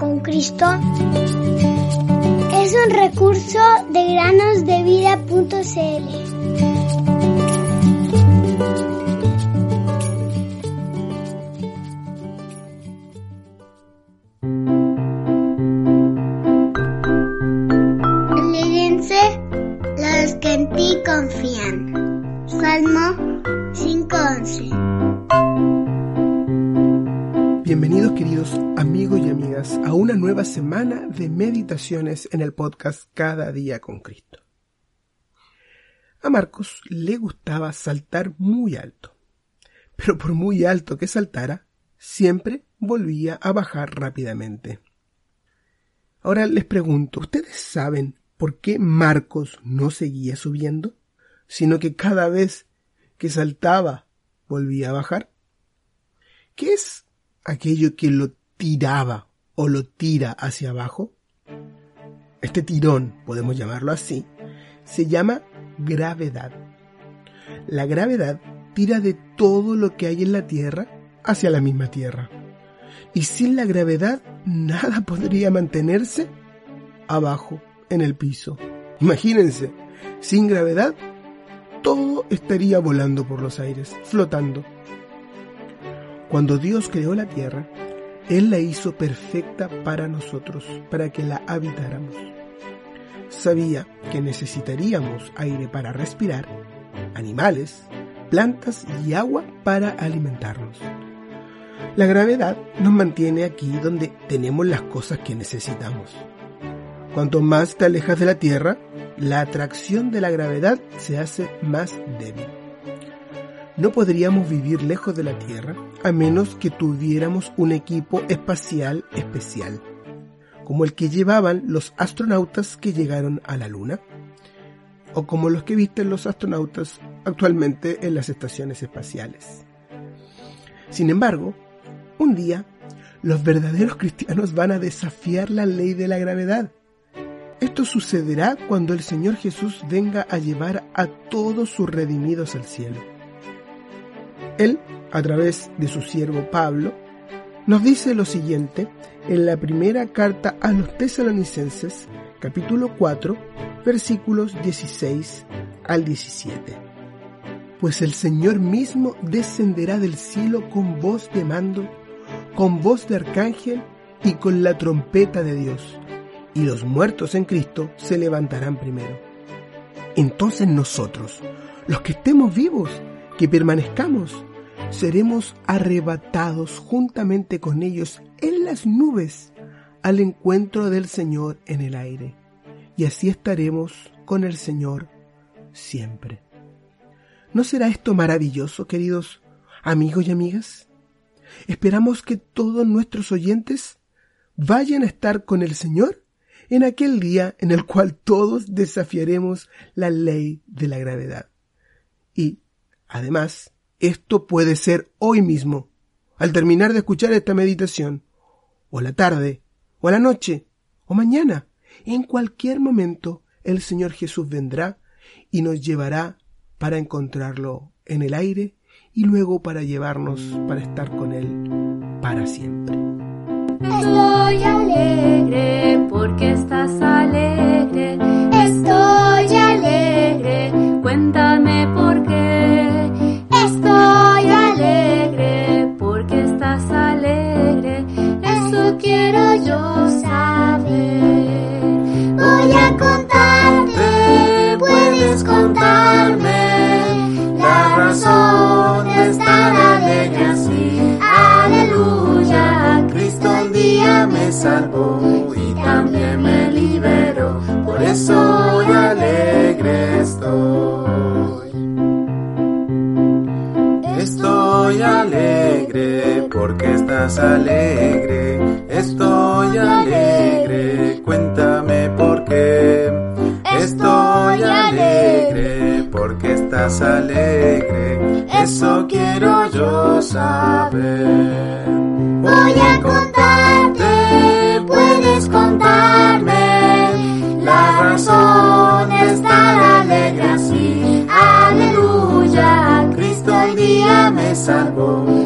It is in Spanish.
con Cristo es un recurso de granosdevida.cl. los que en ti confían. Salmo Bienvenidos queridos amigos y amigas a una nueva semana de meditaciones en el podcast Cada día con Cristo. A Marcos le gustaba saltar muy alto, pero por muy alto que saltara, siempre volvía a bajar rápidamente. Ahora les pregunto, ¿ustedes saben por qué Marcos no seguía subiendo, sino que cada vez que saltaba volvía a bajar? ¿Qué es aquello que lo tiraba o lo tira hacia abajo? Este tirón, podemos llamarlo así, se llama gravedad. La gravedad tira de todo lo que hay en la Tierra hacia la misma Tierra. Y sin la gravedad nada podría mantenerse abajo en el piso. Imagínense, sin gravedad, todo estaría volando por los aires, flotando. Cuando Dios creó la tierra, Él la hizo perfecta para nosotros, para que la habitáramos. Sabía que necesitaríamos aire para respirar, animales, plantas y agua para alimentarnos. La gravedad nos mantiene aquí donde tenemos las cosas que necesitamos. Cuanto más te alejas de la Tierra, la atracción de la gravedad se hace más débil. No podríamos vivir lejos de la Tierra a menos que tuviéramos un equipo espacial especial, como el que llevaban los astronautas que llegaron a la Luna, o como los que visten los astronautas actualmente en las estaciones espaciales. Sin embargo, un día, los verdaderos cristianos van a desafiar la ley de la gravedad esto sucederá cuando el Señor Jesús venga a llevar a todos sus redimidos al cielo. Él, a través de su siervo Pablo, nos dice lo siguiente en la primera carta a los tesalonicenses, capítulo 4, versículos 16 al 17. Pues el Señor mismo descenderá del cielo con voz de mando, con voz de arcángel y con la trompeta de Dios y los muertos en Cristo se levantarán primero. Entonces nosotros, los que estemos vivos, que permanezcamos, seremos arrebatados juntamente con ellos en las nubes al encuentro del Señor en el aire. Y así estaremos con el Señor siempre. ¿No será esto maravilloso, queridos amigos y amigas? Esperamos que todos nuestros oyentes vayan a estar con el Señor en aquel día en el cual todos desafiaremos la ley de la gravedad. Y, además, esto puede ser hoy mismo, al terminar de escuchar esta meditación, o la tarde, o la noche, o mañana. En cualquier momento el Señor Jesús vendrá y nos llevará para encontrarlo en el aire y luego para llevarnos para estar con Él para siempre. Estoy alegre porque estás alegre. Estoy alegre. Cuéntame me salvó y también me liberó. Por eso hoy alegre estoy. Estoy alegre porque estás alegre. Estoy alegre, cuéntame por qué. Estoy alegre porque estás alegre. Eso quiero yo saber. Voy a contarte, Cristo